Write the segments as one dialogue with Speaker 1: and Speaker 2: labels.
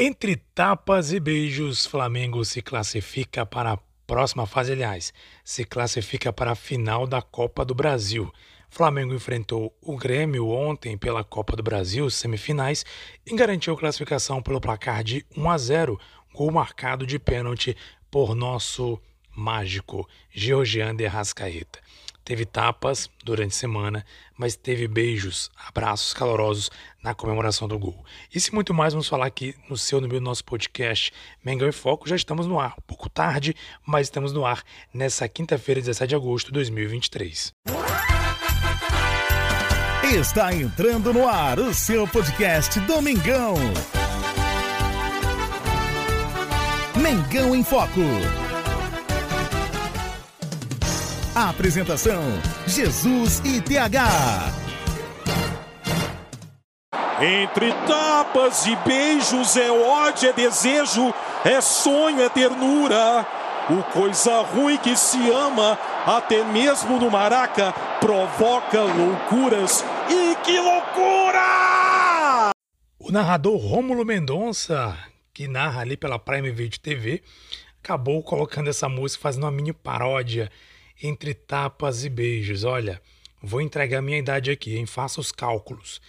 Speaker 1: Entre tapas e beijos, Flamengo se classifica para a próxima fase, aliás, se classifica para a final da Copa do Brasil. Flamengo enfrentou o Grêmio ontem pela Copa do Brasil, semifinais, e garantiu classificação pelo placar de 1 a 0, gol marcado de pênalti por nosso mágico Georgian de Rascaeta. Teve tapas durante a semana, mas teve beijos, abraços calorosos na comemoração do gol. E muito mais vamos falar aqui no seu, no meu, nosso podcast Mengão em Foco. Já estamos no ar, um pouco tarde, mas estamos no ar nessa quinta-feira, 17 de agosto de 2023.
Speaker 2: Está entrando no ar o seu podcast Domingão. Mengão em Foco. A apresentação: Jesus e TH.
Speaker 3: Entre tapas e beijos é ódio, é desejo, é sonho, é ternura. O coisa ruim que se ama, até mesmo no Maraca, provoca loucuras. E que loucura!
Speaker 1: O narrador Rômulo Mendonça, que narra ali pela Prime Video TV, acabou colocando essa música, fazendo uma mini paródia entre tapas e beijos. Olha, vou entregar minha idade aqui, hein? Faça os cálculos.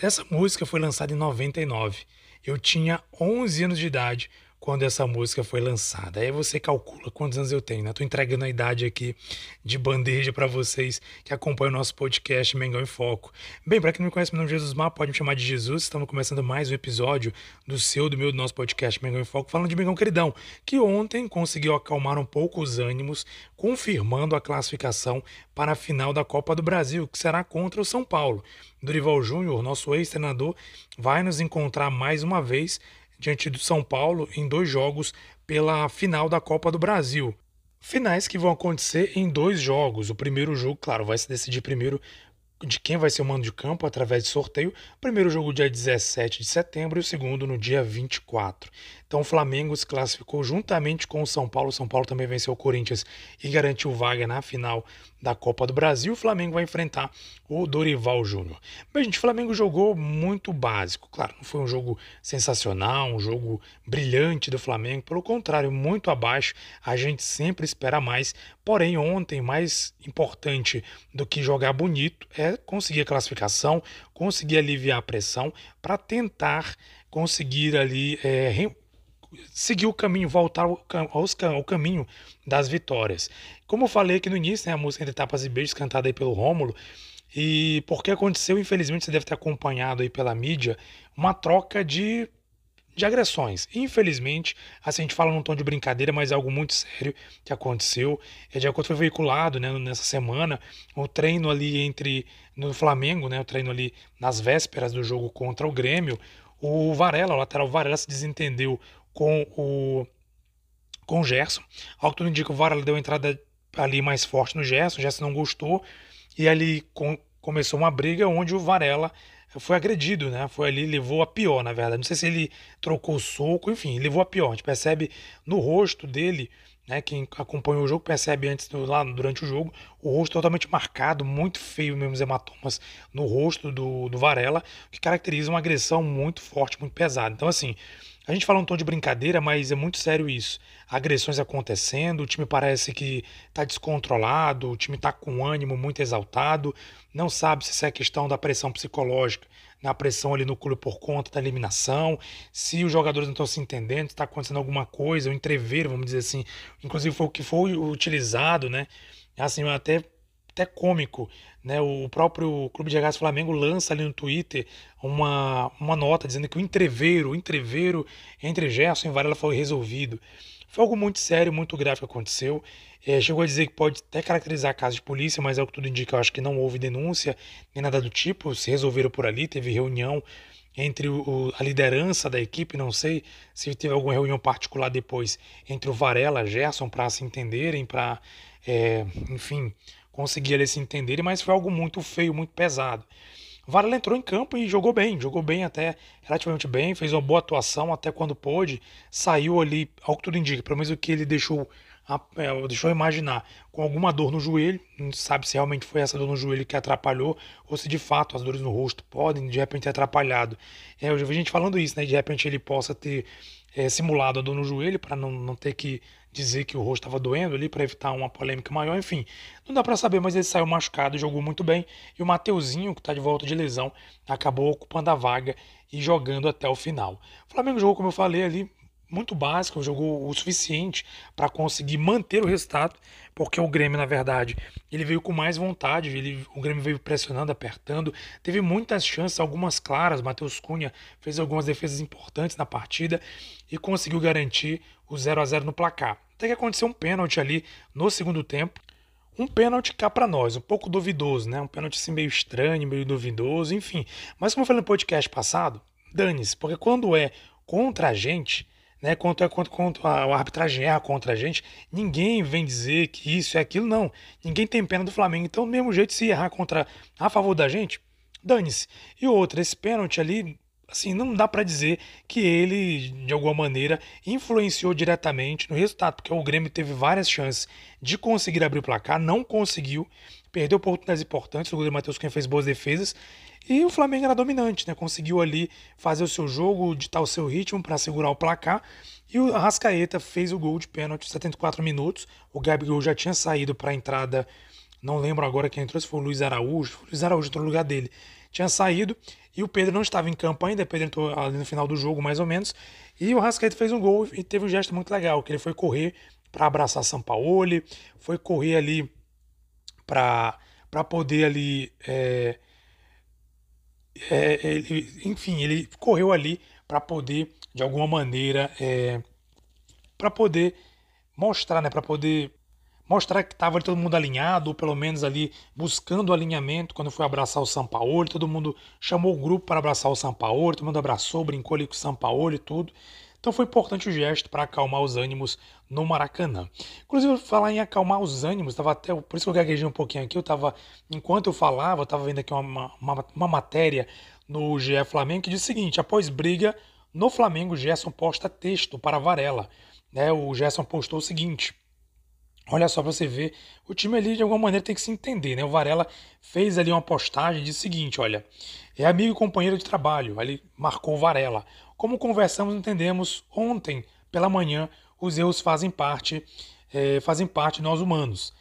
Speaker 1: Essa música foi lançada em 99. Eu tinha 11 anos de idade quando essa música foi lançada. Aí você calcula quantos anos eu tenho, né? Tô entregando a idade aqui de bandeja para vocês que acompanham o nosso podcast Mengão em Foco. Bem, para quem não me conhece, meu nome é Jesus Mar, pode me chamar de Jesus. Estamos começando mais um episódio do seu, do meu, do nosso podcast Mengão em Foco, falando de Mengão Queridão, que ontem conseguiu acalmar um pouco os ânimos, confirmando a classificação para a final da Copa do Brasil, que será contra o São Paulo. Dorival Júnior, nosso ex-treinador, vai nos encontrar mais uma vez diante do São Paulo em dois jogos pela final da Copa do Brasil. Finais que vão acontecer em dois jogos. O primeiro jogo, claro, vai se decidir primeiro de quem vai ser o mando de campo através de sorteio. Primeiro jogo dia 17 de setembro e o segundo no dia 24. Então o Flamengo se classificou juntamente com o São Paulo. O São Paulo também venceu o Corinthians e garantiu vaga na final da Copa do Brasil. O Flamengo vai enfrentar o Dorival Júnior. Bem, gente, o Flamengo jogou muito básico. Claro, não foi um jogo sensacional, um jogo brilhante do Flamengo. Pelo contrário, muito abaixo. A gente sempre espera mais. Porém, ontem, mais importante do que jogar bonito é conseguir a classificação, conseguir aliviar a pressão para tentar conseguir ali é, seguir o caminho, voltar ao, ao caminho das vitórias. Como eu falei aqui no início, né, a música Entre Tapas e Beijos, cantada aí pelo Rômulo, e porque aconteceu, infelizmente, você deve ter acompanhado aí pela mídia, uma troca de, de agressões. Infelizmente, assim, a gente fala num tom de brincadeira, mas é algo muito sério que aconteceu. É de acordo foi veiculado né, nessa semana, o treino ali entre no Flamengo, né, o treino ali nas vésperas do jogo contra o Grêmio, o Varela, o lateral Varela se desentendeu com o com o Gerson. Ao que tudo indica, o Varela deu entrada ali mais forte no Gerson, o Gerson não gostou e ali com, começou uma briga onde o Varela foi agredido, né? Foi ali, levou a pior, na verdade. Não sei se ele trocou soco, enfim, levou a pior. A gente percebe no rosto dele, né? Quem acompanhou o jogo percebe antes, lá durante o jogo, o rosto totalmente marcado, muito feio mesmo, os hematomas no rosto do, do Varela, que caracteriza uma agressão muito forte, muito pesada. Então, assim, a gente fala um tom de brincadeira, mas é muito sério isso. Agressões acontecendo, o time parece que está descontrolado, o time está com ânimo muito exaltado, não sabe se isso é questão da pressão psicológica, na pressão ali no clube por conta da eliminação, se os jogadores não estão se entendendo, está acontecendo alguma coisa, o entrever, vamos dizer assim. Inclusive foi o que foi utilizado, né? Assim, até até cômico. Né? O próprio Clube de Regatas Flamengo lança ali no Twitter uma, uma nota dizendo que o entreveiro, o entreveiro entre Gerson e Varela foi resolvido. Foi algo muito sério, muito grave que aconteceu. É, chegou a dizer que pode até caracterizar caso de polícia, mas é o que tudo indica. Eu acho que não houve denúncia nem nada do tipo. Se resolveram por ali, teve reunião entre o, a liderança da equipe. Não sei se teve alguma reunião particular depois entre o Varela Gerson para se entenderem, para, é, enfim, conseguir eles se entenderem, mas foi algo muito feio, muito pesado. Varela entrou em campo e jogou bem, jogou bem até relativamente bem, fez uma boa atuação até quando pôde, saiu ali, ao que tudo indica, pelo menos o que ele deixou é, deixa eu imaginar, com alguma dor no joelho, não sabe se realmente foi essa dor no joelho que atrapalhou ou se de fato as dores no rosto podem de repente ter atrapalhado. É, eu já vi gente falando isso, né? De repente ele possa ter é, simulado a dor no joelho para não, não ter que dizer que o rosto estava doendo ali para evitar uma polêmica maior, enfim. Não dá para saber, mas ele saiu machucado, jogou muito bem. E o Mateuzinho, que está de volta de lesão, acabou ocupando a vaga e jogando até o final. O Flamengo jogou, como eu falei ali, muito básico, jogou o suficiente para conseguir manter o resultado, porque o Grêmio, na verdade, ele veio com mais vontade, ele, o Grêmio veio pressionando, apertando, teve muitas chances, algumas claras, Matheus Cunha fez algumas defesas importantes na partida e conseguiu garantir o 0 a 0 no placar. Até que aconteceu um pênalti ali no segundo tempo, um pênalti cá para nós, um pouco duvidoso, né? Um pênalti assim meio estranho, meio duvidoso, enfim. Mas como eu falei no podcast passado, dane-se, porque quando é contra a gente, né, quanto, é, quanto, quanto a, a arbitragem erra contra a gente, ninguém vem dizer que isso é aquilo, não. Ninguém tem pena do Flamengo. Então, do mesmo jeito, se errar contra a favor da gente, dane-se. E outra, esse pênalti ali, assim, não dá para dizer que ele, de alguma maneira, influenciou diretamente no resultado, porque o Grêmio teve várias chances de conseguir abrir o placar, não conseguiu, perdeu oportunidades importantes, o goleiro Matheus Cunha fez boas defesas, e o Flamengo era dominante, né? Conseguiu ali fazer o seu jogo, ditar o seu ritmo para segurar o placar. E o Arrascaeta fez o gol de pênalti 74 minutos. O Gabigol já tinha saído para a entrada, não lembro agora quem entrou, se foi o Luiz Araújo. O Luiz Araújo entrou no lugar dele. Tinha saído e o Pedro não estava em campo ainda. O Pedro entrou ali no final do jogo, mais ou menos. E o Arrascaeta fez um gol e teve um gesto muito legal, que ele foi correr para abraçar Sampaoli, foi correr ali para poder ali é, é, ele, enfim, ele correu ali para poder, de alguma maneira, é, para poder mostrar, né, para poder mostrar que estava todo mundo alinhado, ou pelo menos ali buscando alinhamento quando foi abraçar o Sampaoli, todo mundo chamou o grupo para abraçar o Sampaoli, todo mundo abraçou, brincou ali com o Sampaoli e tudo. Então foi importante o gesto para acalmar os ânimos no Maracanã. Inclusive, falar em acalmar os ânimos, tava até, por isso que eu gaguejei um pouquinho aqui, eu tava, enquanto eu falava, eu estava vendo aqui uma, uma, uma, matéria no GE Flamengo que diz o seguinte, após briga no Flamengo, Gerson posta texto para Varela. Né, o Gerson postou o seguinte, Olha só para você ver, o time ali de alguma maneira tem que se entender, né? O Varela fez ali uma postagem de seguinte, olha, é amigo e companheiro de trabalho, ele marcou o Varela. Como conversamos, entendemos ontem pela manhã, os erros fazem parte, é, fazem parte de nós humanos.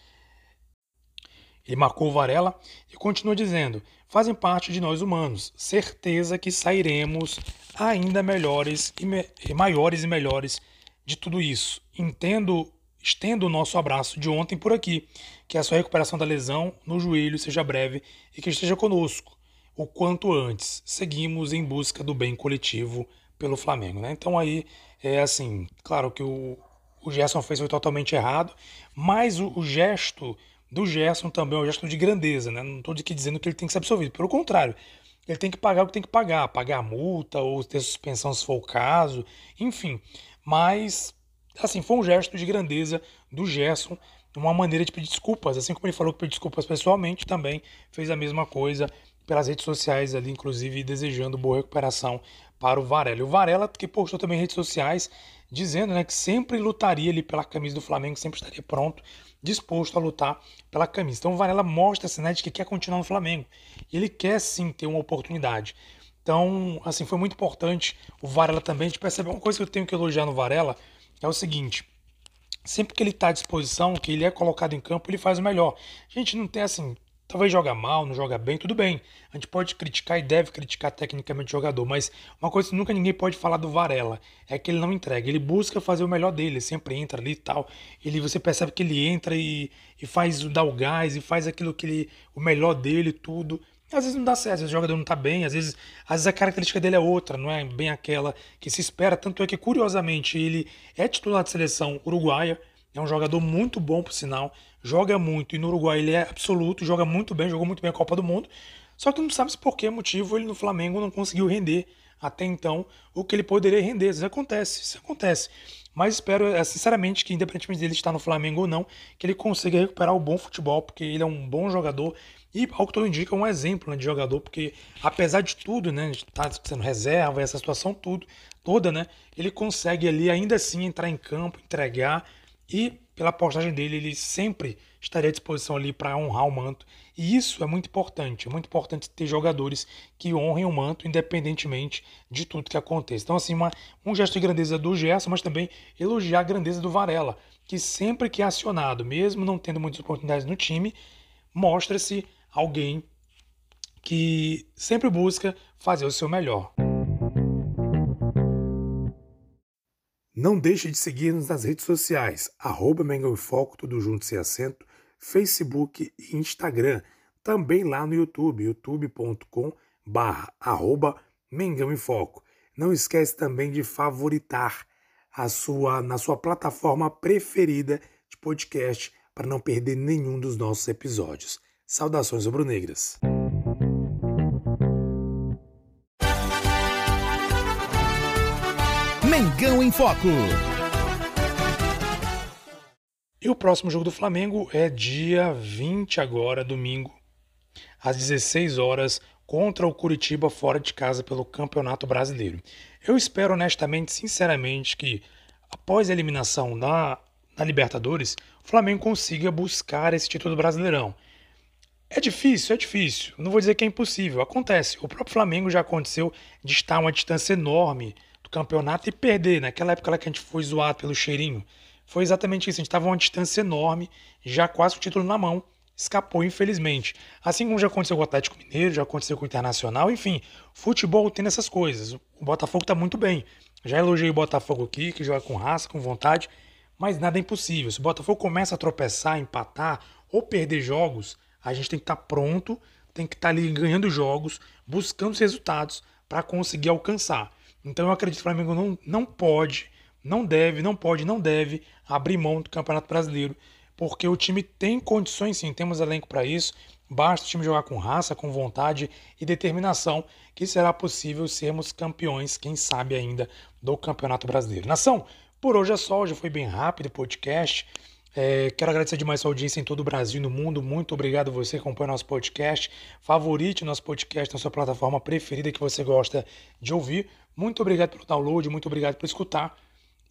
Speaker 1: Ele marcou Varela e continua dizendo: fazem parte de nós humanos. Certeza que sairemos ainda melhores e, me maiores e melhores de tudo isso. Entendo, estendo o nosso abraço de ontem por aqui. Que a sua recuperação da lesão no joelho seja breve e que esteja conosco o quanto antes. Seguimos em busca do bem coletivo pelo Flamengo. Né? Então aí é assim, claro que o, o Gerson fez foi totalmente errado, mas o, o gesto do Gerson também é um gesto de grandeza, né? Não estou aqui dizendo que ele tem que ser absolvido, pelo contrário, ele tem que pagar o que tem que pagar, pagar a multa ou ter suspensão se for o caso, enfim. Mas, assim, foi um gesto de grandeza do Gerson, uma maneira de pedir desculpas, assim como ele falou que pediu desculpas pessoalmente, também fez a mesma coisa pelas redes sociais ali, inclusive desejando boa recuperação para o Varela. E o Varela que postou também redes sociais dizendo né, que sempre lutaria ali pela camisa do Flamengo, sempre estaria pronto, disposto a lutar pela camisa. Então o Varela mostra assim, né, de que quer continuar no Flamengo. Ele quer sim ter uma oportunidade. Então, assim, foi muito importante o Varela também. A gente percebe uma coisa que eu tenho que elogiar no Varela é o seguinte: sempre que ele está à disposição, que ele é colocado em campo, ele faz o melhor. A gente não tem assim, Talvez joga mal, não joga bem, tudo bem. A gente pode criticar e deve criticar tecnicamente o jogador, mas uma coisa que nunca ninguém pode falar do Varela é que ele não entrega. Ele busca fazer o melhor dele, ele sempre entra ali e tal. Ele, você percebe que ele entra e, e faz dá o gás e faz aquilo que ele, o melhor dele, tudo. Às vezes não dá certo, às vezes o jogador não tá bem, às vezes, às vezes a característica dele é outra, não é bem aquela que se espera. Tanto é que, curiosamente, ele é titular de seleção uruguaia, é um jogador muito bom, por sinal joga muito, e no Uruguai ele é absoluto, joga muito bem, jogou muito bem a Copa do Mundo, só que não sabe por que motivo ele no Flamengo não conseguiu render até então o que ele poderia render. Isso acontece, isso acontece. Mas espero, é, sinceramente, que independentemente dele estar no Flamengo ou não, que ele consiga recuperar o bom futebol, porque ele é um bom jogador e, ao que tudo indica, um exemplo né, de jogador, porque apesar de tudo, né, estar sendo reserva, essa situação tudo, toda, né, ele consegue ali ainda assim entrar em campo, entregar e pela postagem dele, ele sempre estaria à disposição ali para honrar o manto. E isso é muito importante. É muito importante ter jogadores que honrem o manto, independentemente de tudo que aconteça. Então, assim, uma, um gesto de grandeza do Gerson, mas também elogiar a grandeza do Varela, que sempre que é acionado, mesmo não tendo muitas oportunidades no time, mostra-se alguém que sempre busca fazer o seu melhor. Não deixe de seguir-nos nas redes sociais, arroba Mengão em Foco, tudo junto sem acento, Facebook e Instagram. Também lá no YouTube, youtube.com arroba Mengão em Foco. Não esquece também de favoritar a sua, na sua plataforma preferida de podcast para não perder nenhum dos nossos episódios. Saudações rubro-negras.
Speaker 2: Em Foco.
Speaker 1: E o próximo jogo do Flamengo é dia 20 agora, domingo, às 16 horas, contra o Curitiba fora de casa pelo Campeonato Brasileiro. Eu espero honestamente, sinceramente, que após a eliminação na, na Libertadores, o Flamengo consiga buscar esse título brasileirão. É difícil, é difícil. Não vou dizer que é impossível. Acontece. O próprio Flamengo já aconteceu de estar a uma distância enorme do campeonato e perder. Naquela época lá que a gente foi zoado pelo cheirinho, foi exatamente isso. A gente estava a uma distância enorme, já quase o título na mão, escapou, infelizmente. Assim como já aconteceu com o Atlético Mineiro, já aconteceu com o Internacional, enfim, futebol tem essas coisas. O Botafogo está muito bem. Já elogiei o Botafogo aqui, que joga com raça, com vontade, mas nada é impossível. Se o Botafogo começa a tropeçar, empatar ou perder jogos, a gente tem que estar tá pronto, tem que estar tá ali ganhando jogos, buscando os resultados para conseguir alcançar. Então eu acredito que o Flamengo não, não pode, não deve, não pode, não deve abrir mão do Campeonato Brasileiro, porque o time tem condições sim, temos elenco para isso. Basta o time jogar com raça, com vontade e determinação, que será possível sermos campeões, quem sabe ainda, do Campeonato Brasileiro. Nação, por hoje é só, hoje foi bem rápido o podcast. É, quero agradecer demais a sua audiência em todo o Brasil e no mundo. Muito obrigado você que acompanha nosso podcast. Favorite nosso podcast na sua plataforma preferida que você gosta de ouvir. Muito obrigado pelo download, muito obrigado por escutar.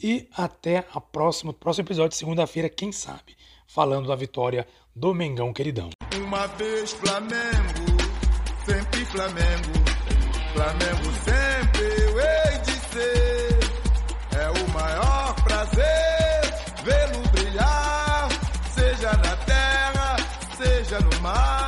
Speaker 1: E até a próxima, próximo episódio, segunda-feira, quem sabe, falando da vitória do Mengão queridão.
Speaker 4: Uma vez Flamengo, sempre Flamengo, Flamengo sempre eu hei de ser. É o maior prazer vê-lo brilhar, seja na terra, seja no mar.